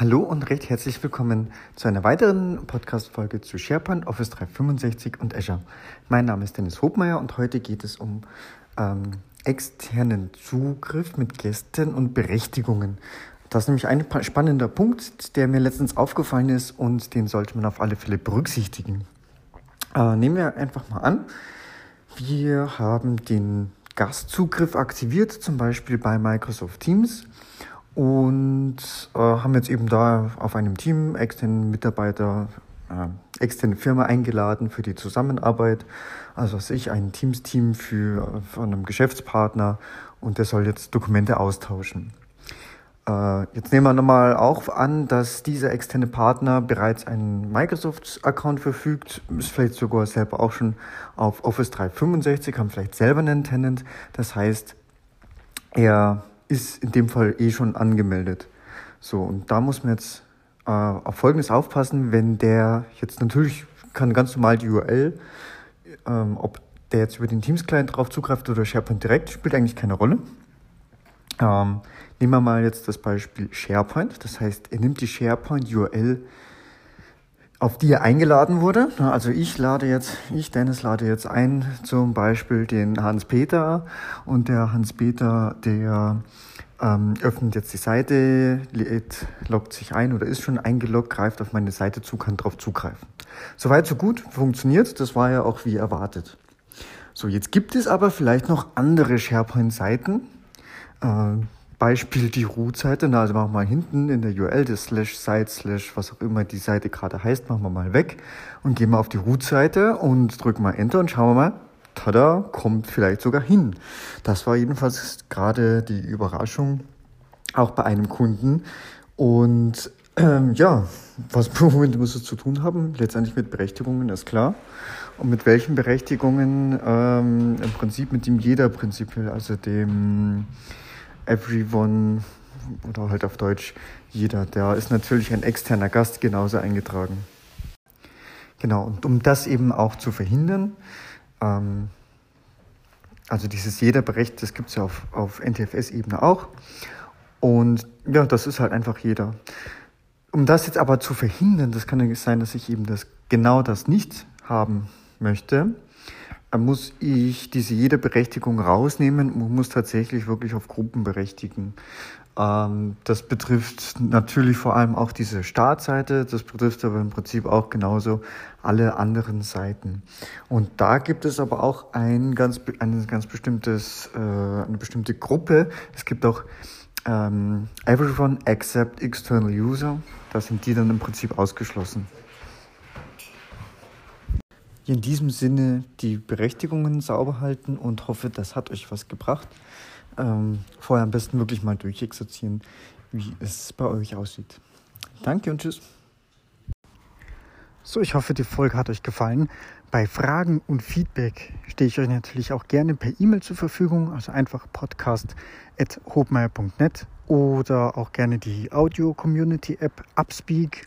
Hallo und recht herzlich willkommen zu einer weiteren Podcast-Folge zu SharePoint, Office 365 und Azure. Mein Name ist Dennis Hobmeier und heute geht es um ähm, externen Zugriff mit Gästen und Berechtigungen. Das ist nämlich ein spannender Punkt, der mir letztens aufgefallen ist und den sollte man auf alle Fälle berücksichtigen. Äh, nehmen wir einfach mal an, wir haben den Gastzugriff aktiviert, zum Beispiel bei Microsoft Teams und äh, haben jetzt eben da auf einem Team externen Mitarbeiter, äh, externe Firma eingeladen für die Zusammenarbeit. Also was ich, ein Teams-Team für von einem Geschäftspartner und der soll jetzt Dokumente austauschen. Äh, jetzt nehmen wir nochmal auch an, dass dieser externe Partner bereits einen Microsoft-Account verfügt, ist vielleicht sogar selber auch schon auf Office 365, haben vielleicht selber einen Tenant. Das heißt, er ist in dem Fall eh schon angemeldet. So, und da muss man jetzt äh, auf Folgendes aufpassen, wenn der jetzt natürlich kann ganz normal die URL, ähm, ob der jetzt über den Teams-Client drauf zugreift oder SharePoint direkt, spielt eigentlich keine Rolle. Ähm, nehmen wir mal jetzt das Beispiel SharePoint. Das heißt, er nimmt die SharePoint-URL, auf die er eingeladen wurde. Also ich lade jetzt, ich Dennis lade jetzt ein, zum Beispiel den Hans-Peter und der Hans-Peter, der ähm, öffnet jetzt die Seite, lädt, loggt sich ein oder ist schon eingeloggt, greift auf meine Seite zu, kann darauf zugreifen. Soweit, so gut, funktioniert. Das war ja auch wie erwartet. So, jetzt gibt es aber vielleicht noch andere SharePoint-Seiten. Äh, Beispiel die Root-Seite. Also machen wir mal hinten in der URL das slash site slash was auch immer die Seite gerade heißt, machen wir mal weg und gehen mal auf die Root-Seite und drücken mal Enter und schauen wir mal, tada, kommt vielleicht sogar hin. Das war jedenfalls gerade die Überraschung, auch bei einem Kunden. Und ähm, ja, was womit wir zu tun haben, letztendlich mit Berechtigungen, ist klar. Und mit welchen Berechtigungen? Ähm, Im Prinzip mit dem Jeder-Prinzip, also dem Everyone oder halt auf Deutsch jeder. Da ist natürlich ein externer Gast genauso eingetragen. Genau, und um das eben auch zu verhindern, ähm, also dieses jeder Berecht, das gibt es ja auf, auf NTFS-Ebene auch. Und ja, das ist halt einfach jeder. Um das jetzt aber zu verhindern, das kann ja sein, dass ich eben das genau das nicht haben möchte, muss ich diese jede Berechtigung rausnehmen und muss tatsächlich wirklich auf Gruppen berechtigen. Ähm, das betrifft natürlich vor allem auch diese Startseite, das betrifft aber im Prinzip auch genauso alle anderen Seiten. Und da gibt es aber auch ein ganz, ein ganz bestimmtes, äh, eine bestimmte Gruppe. Es gibt auch ähm, Everyone except external user. Da sind die dann im Prinzip ausgeschlossen. In diesem Sinne die Berechtigungen sauber halten und hoffe, das hat euch was gebracht ähm, vorher am besten wirklich mal durchexerzieren, wie es bei euch aussieht. Danke und tschüss. So, ich hoffe, die Folge hat euch gefallen. Bei Fragen und Feedback stehe ich euch natürlich auch gerne per E-Mail zur Verfügung, also einfach podcast.hobmeier.net oder auch gerne die Audio-Community-App Upspeak